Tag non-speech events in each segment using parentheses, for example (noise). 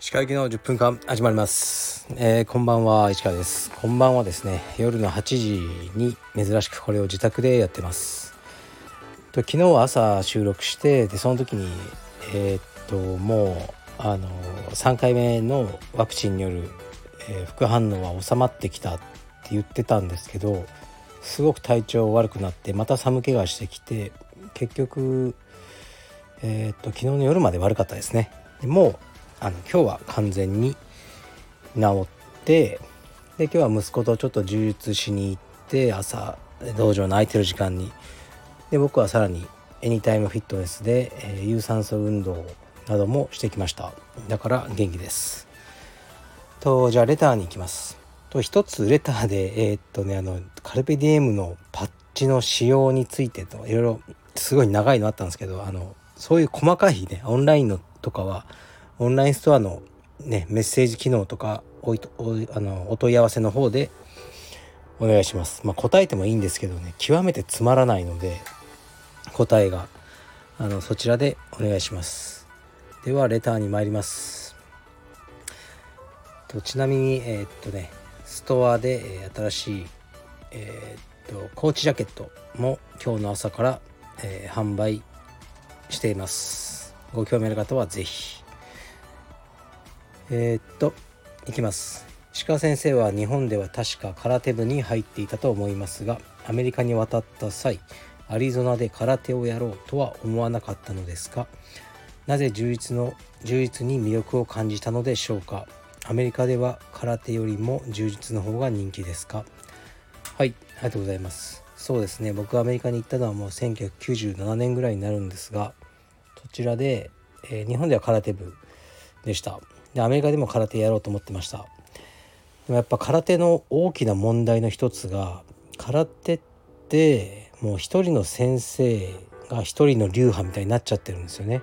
石川行きの10分間始まります、えー、こんばんは石川です。こんばんはですね。夜の8時に珍しくこれを自宅でやってます。と昨日は朝収録してでその時にえー、っともうあの3回目のワクチンによる、えー、副反応は収まってきたって言ってたんですけどすごく体調悪くなってまた寒気がしてきて結局えー、っと昨日の夜まで悪かったですね。でもうあの今日は完全に治ってで今日は息子とちょっと充実しに行って朝道場の空いてる時間に。で僕はさらにエニタイムフィットネスで、えー、有酸素運動などもしてきました。だから元気です。とじゃあレターに行きます。と一つレターでえー、っとねあのカルペディエムのパッチの使用についてといろいろすごい長いのあったんですけどあのそういう細かいねオンラインのとかはオンラインストアのね、メッセージ機能とかおいおあのお問い合わせの方でお願いします。まあ、答えてもいいんですけどね、極めてつまらないので、答えが、あの、そちらでお願いします。では、レターに参ります。とちなみに、えー、っとね、ストアで、新しい、えー、っと、コーチジャケットも今日の朝から、え販売しています。ご興味ある方は是非えー、っといきます。石川先生は日本では確か空手部に入っていたと思いますがアメリカに渡った際アリゾナで空手をやろうとは思わなかったのですかなぜ充実の充実に魅力を感じたのでしょうか？アメリカでは空手よりも充実の方が人気ですか？はいありがとうございます。そうですね。僕はアメリカに行ったのはもう1997年ぐらいになるんですがそちらで、えー、日本では空手部でした。でアメリカでも空手やろうと思ってました。でもやっぱ空手の大きな問題の一つが空手ってもう一人の先生が一人の流派みたいになっちゃってるんですよね。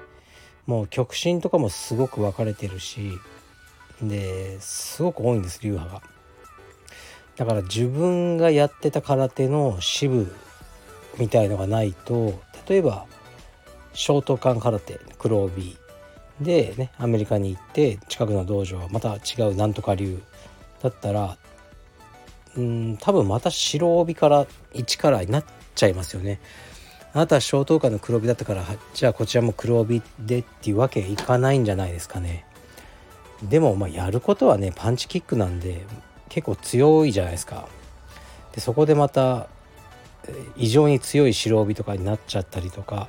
もう極真とかもすごく分かれてるしですごく多いんです流派がだから自分がやってた空手の支部みたいのがないと例えばショートカン空手黒帯でねアメリカに行って近くの道場はまた違うなんとか流だったらうん多分また白帯から1からになっちゃいますよね。あなたは小等間の黒帯だったからじゃあこちらも黒帯でっていうわけいかないんじゃないですかね。でもまあやることはねパンチキックなんで結構強いじゃないですか。でそこでまた異常に強い白帯とかになっちゃったりとか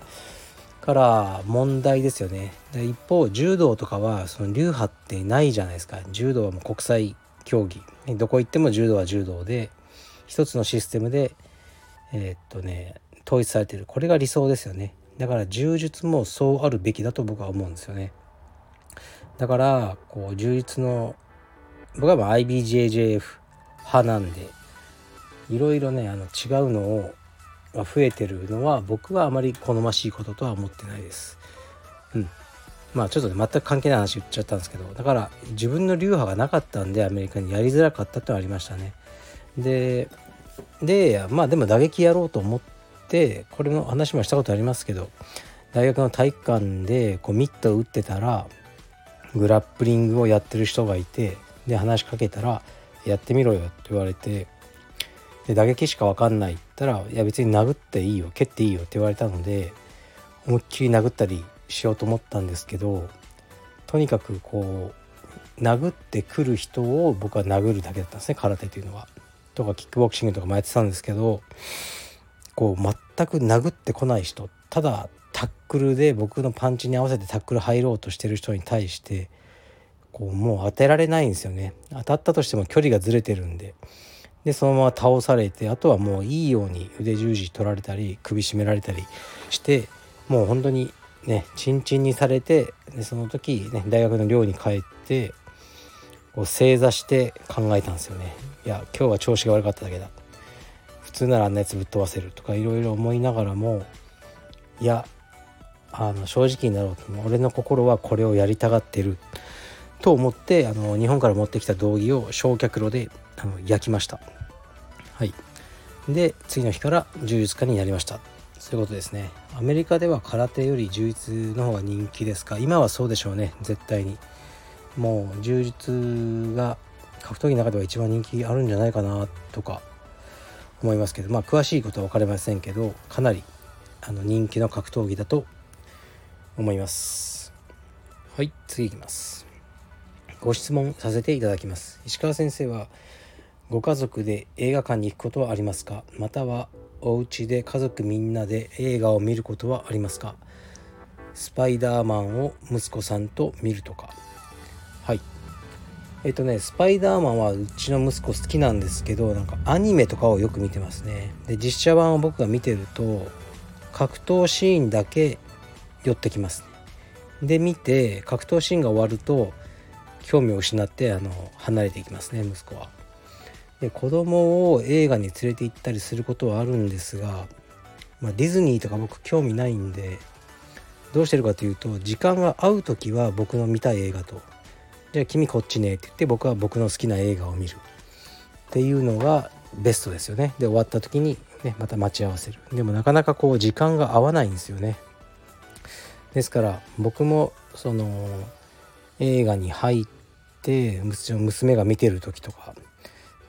から問題ですよね。で一方柔道とかはその流派ってないじゃないですか。柔道はもう国際競技。どこ行っても柔道は柔道で一つのシステムでえー、っとね統一されてる。これが理想ですよね。だから柔術もそうあるべきだと僕は思うんですよね。だからこう柔術の僕は IBJJF 派なんでいろいろねあの違うのをが増えてるのは僕はあまり好ましいこととは思ってないです。うん。まあちょっとね全く関係ない話言っちゃったんですけどだから自分の流派がなかったんでアメリカにやりづらかったってのはありましたね。ででまあでも打撃やろうと思ってこれの話もしたことありますけど大学の体育館でこうミットを打ってたらグラップリングをやってる人がいてで話しかけたら「やってみろよ」って言われてで打撃しか分かんないったら「いや別に殴っていいよ蹴っていいよ」って言われたので思いっきり殴ったりしようと思ったんですけどとにかくこう殴ってくる人を僕は殴るだけだったんですね空手というのは。とかキックボクシングとかもやってたんですけどこう全く殴ってこない人ただタックルで僕のパンチに合わせてタックル入ろうとしてる人に対してこうもう当てられないんですよね。当たったとしても距離がずれてるんで。でそのまま倒されてあとはもういいように腕十字取られたり首絞められたりしてもう本当にねチンチンにされてでその時、ね、大学の寮に帰ってこう正座して考えたんですよね。いや今日は調子が悪かっただけだ。普通ならあんなやつぶっ飛ばせるとかいろいろ思いながらもいやあの正直になろうと俺の心はこれをやりたがってる。と思ってあの日本から持ってきた道着を焼却炉であの焼きました。はい。で次の日から柔術家になりました。そういうことですね。アメリカでは空手より柔術の方が人気ですか？今はそうでしょうね。絶対に。もう柔術が格闘技の中では一番人気あるんじゃないかなとか思いますけど。まあ詳しいことは分かりませんけどかなりあの人気の格闘技だと思います。はい次いきます。ご質問させていただきます。石川先生はご家族で映画館に行くことはありますか？またはお家で家族みんなで映画を見ることはありますか？スパイダーマンを息子さんと見るとか。はい。えっとねスパイダーマンはうちの息子好きなんですけどなんかアニメとかをよく見てますね。で実写版を僕が見てると格闘シーンだけ寄ってきます。で見て格闘シーンが終わると興味を失ってあの離れていきますね息子は。で子供を映画に連れて行ったりすることはあるんですが、まあ、ディズニーとか僕興味ないんでどうしてるかというと時間が合う時は僕の見たい映画と。じゃあ君こっちねって言って僕は僕の好きな映画を見る。っていうのがベストですよね。で終わった時に、ね、また待ち合わせる。でもなかなかこう時間が合わないんですよね。ですから僕もその映画に入って娘が見てる時とか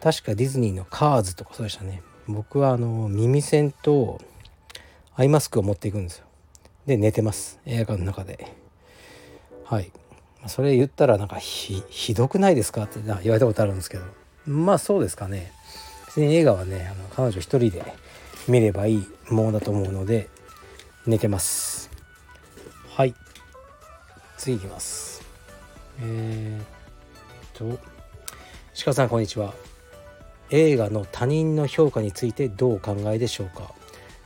確かディズニーのカーズとかそうでしたね。僕はあの耳栓とアイマスクを持っていくんですよ。で寝てます。映画館の中で。はい。それ言ったらなんかひどくないですか？って言われたことあるんですけど。まあそうですかね。別に映画はねあの彼女一人で見ればいいものだと思うので寝てます。はい。次いきます。えー、っと鹿さんこんにちは。映画の他人の評価についてどうお考えでしょうか？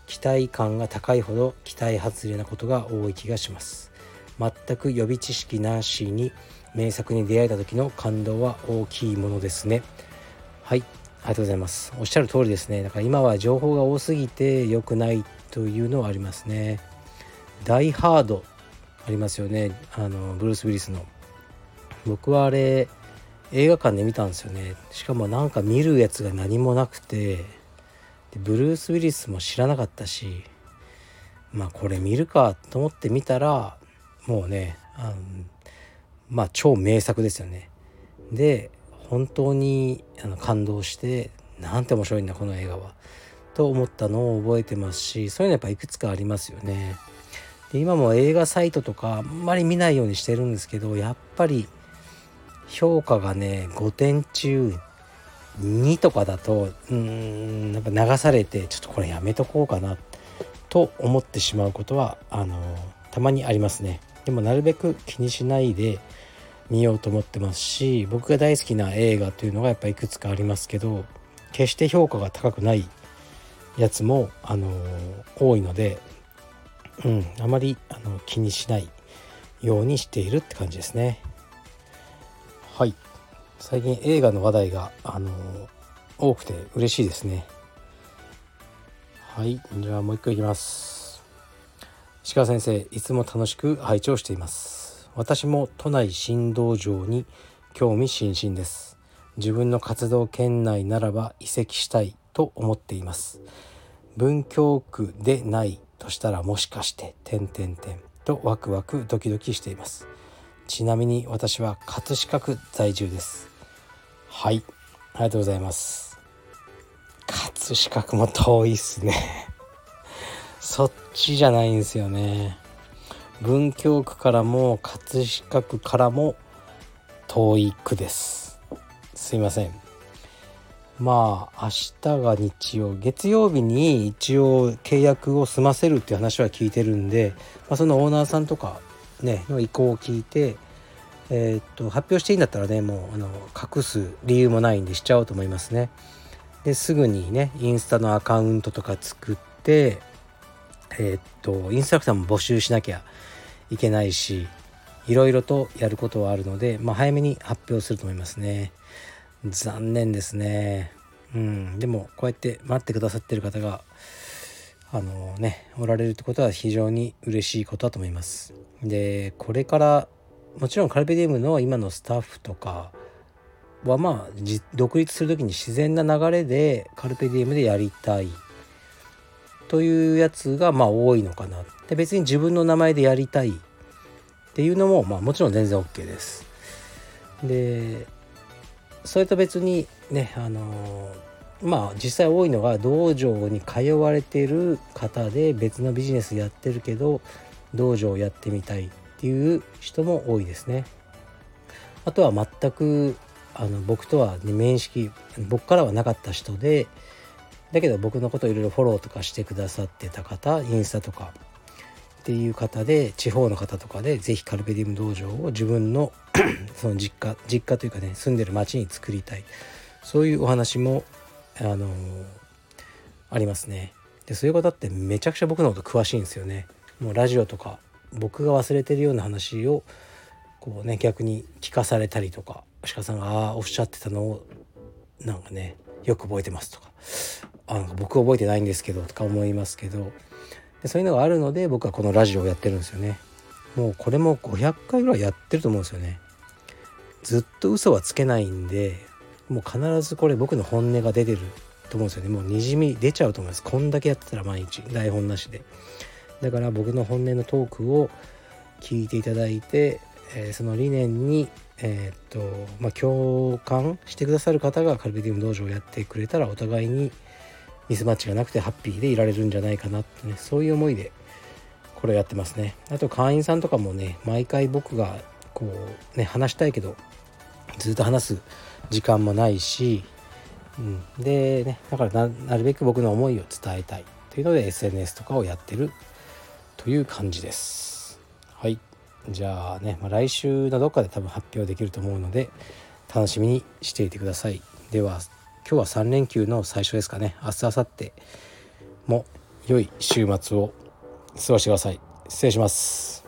期待感が高いほど期待外れなことが多い気がします。全く予備知識なしに名作に出会えた時の感動は大きいものですね。はい。ありがとうございます。おっしゃる通りですね。だから今は情報が多すぎて良くないというのはありますね。ダイハードありますよね。あのブルース・ウィリスの。僕はあれ映画館で見たんですよね。しかもなんか見るやつが何もなくて。ブルース・ウィリスも知らなかったし。まあこれ見るかと思って見たらもうねあのまあ超名作ですよね。で本当にあの感動してなんて面白いんだこの映画は。と思ったのを覚えてますしそういうのやっぱいくつかありますよね。で今も映画サイトとかあんまり見ないようにしてるんですけどやっぱり評価がね5点中2とかだとうんやっぱ流されてちょっとこれやめとこうかなと思ってしまうことはあのたまにありますね。でもなるべく気にしないで見ようと思ってますし僕が大好きな映画というのがやっぱいくつかありますけど決して評価が高くないやつもあの多いので、うん、あまりあの気にしないようにしているって感じですね。はい。最近映画の話題があの多くて嬉しいですね。はい。じゃあもう一個いきます。石川先生いつも楽しく拝聴しています。私も都内新道場に興味津々です。自分の活動圏内ならば移籍したいと思っています。文京区でないとしたらもしかして点点点とワクワクドキドキしています。ちなみに私は葛飾区在住です。はい。ありがとうございます。葛飾区も遠いっすね。(laughs) そっちじゃないんですよね。文京区からも葛飾区からも遠い区です。すいません。まあ明日が日曜月曜日に一応契約を済ませるっていう話は聞いてるんで、まあ、そのオーナーさんとかねの意向を聞いて、えー、っと発表していいんだったらねもうあの隠す理由もないんでしちゃおうと思いますね。ですぐにねインスタのアカウントとか作ってえー、っとインストラクターも募集しなきゃいけないしいろいろとやることはあるので、まあ、早めに発表すると思いますね。残念ですね。うん、でもこうやって待ってくださってる方があのねおられるってことは非常に嬉しいことだと思います。でこれからもちろんカルペディウムの今のスタッフとかはまあ独立する時に自然な流れでカルペディウムでやりたい。というやつがまあ多いのかな。で別に自分の名前でやりたいっていうのもまあもちろん全然 OK です。でそれと別にねあのまあ実際多いのが道場に通われてる方で別のビジネスやってるけど道場をやってみたいっていう人も多いですね。あとは全くあの僕とは、ね、面識僕からはなかった人でだけど僕のことをいろいろフォローとかしてくださってた方インスタとかっていう方で地方の方とかで是非カルペディウム道場を自分の (clears throat) その実家実家というかね住んでる町に作りたいそういうお話もあのー、ありますね。でそういう方ってめちゃくちゃ僕のこと詳しいんですよね。もうラジオとか僕が忘れてるような話をこうね逆に聞かされたりとか鹿さんがああおっしゃってたのをなんかねよく覚えてますとかあか僕覚えてないんですけどとか思いますけどでそういうのがあるので僕はこのラジオをやってるんですよね。もうこれも500回ぐらいやってると思うんですよね。ずっと嘘はつけないんでもう必ずこれ僕の本音が出てると思うんですよね。もうにじみ出ちゃうと思います。こんだけやってたら毎日台本なしで。だから僕の本音のトークを聞いていただいて、えー、その理念にえー、っとまあ、共感してくださる方がカルビディウム道場をやってくれたらお互いにミスマッチがなくてハッピーでいられるんじゃないかなってねそういう思いでこれやってますね。あと会員さんとかもね毎回僕がこうね話したいけどずっと話す時間もないし、うん、でねだからなるべく僕の思いを伝えたいというので SNS とかをやってるという感じです。はい。じゃあね、まあ、来週のどっかで多分発表できると思うので楽しみにしていてください。では今日は3連休の最初ですかね。明日明後日も良い週末を過ごしてください。失礼します。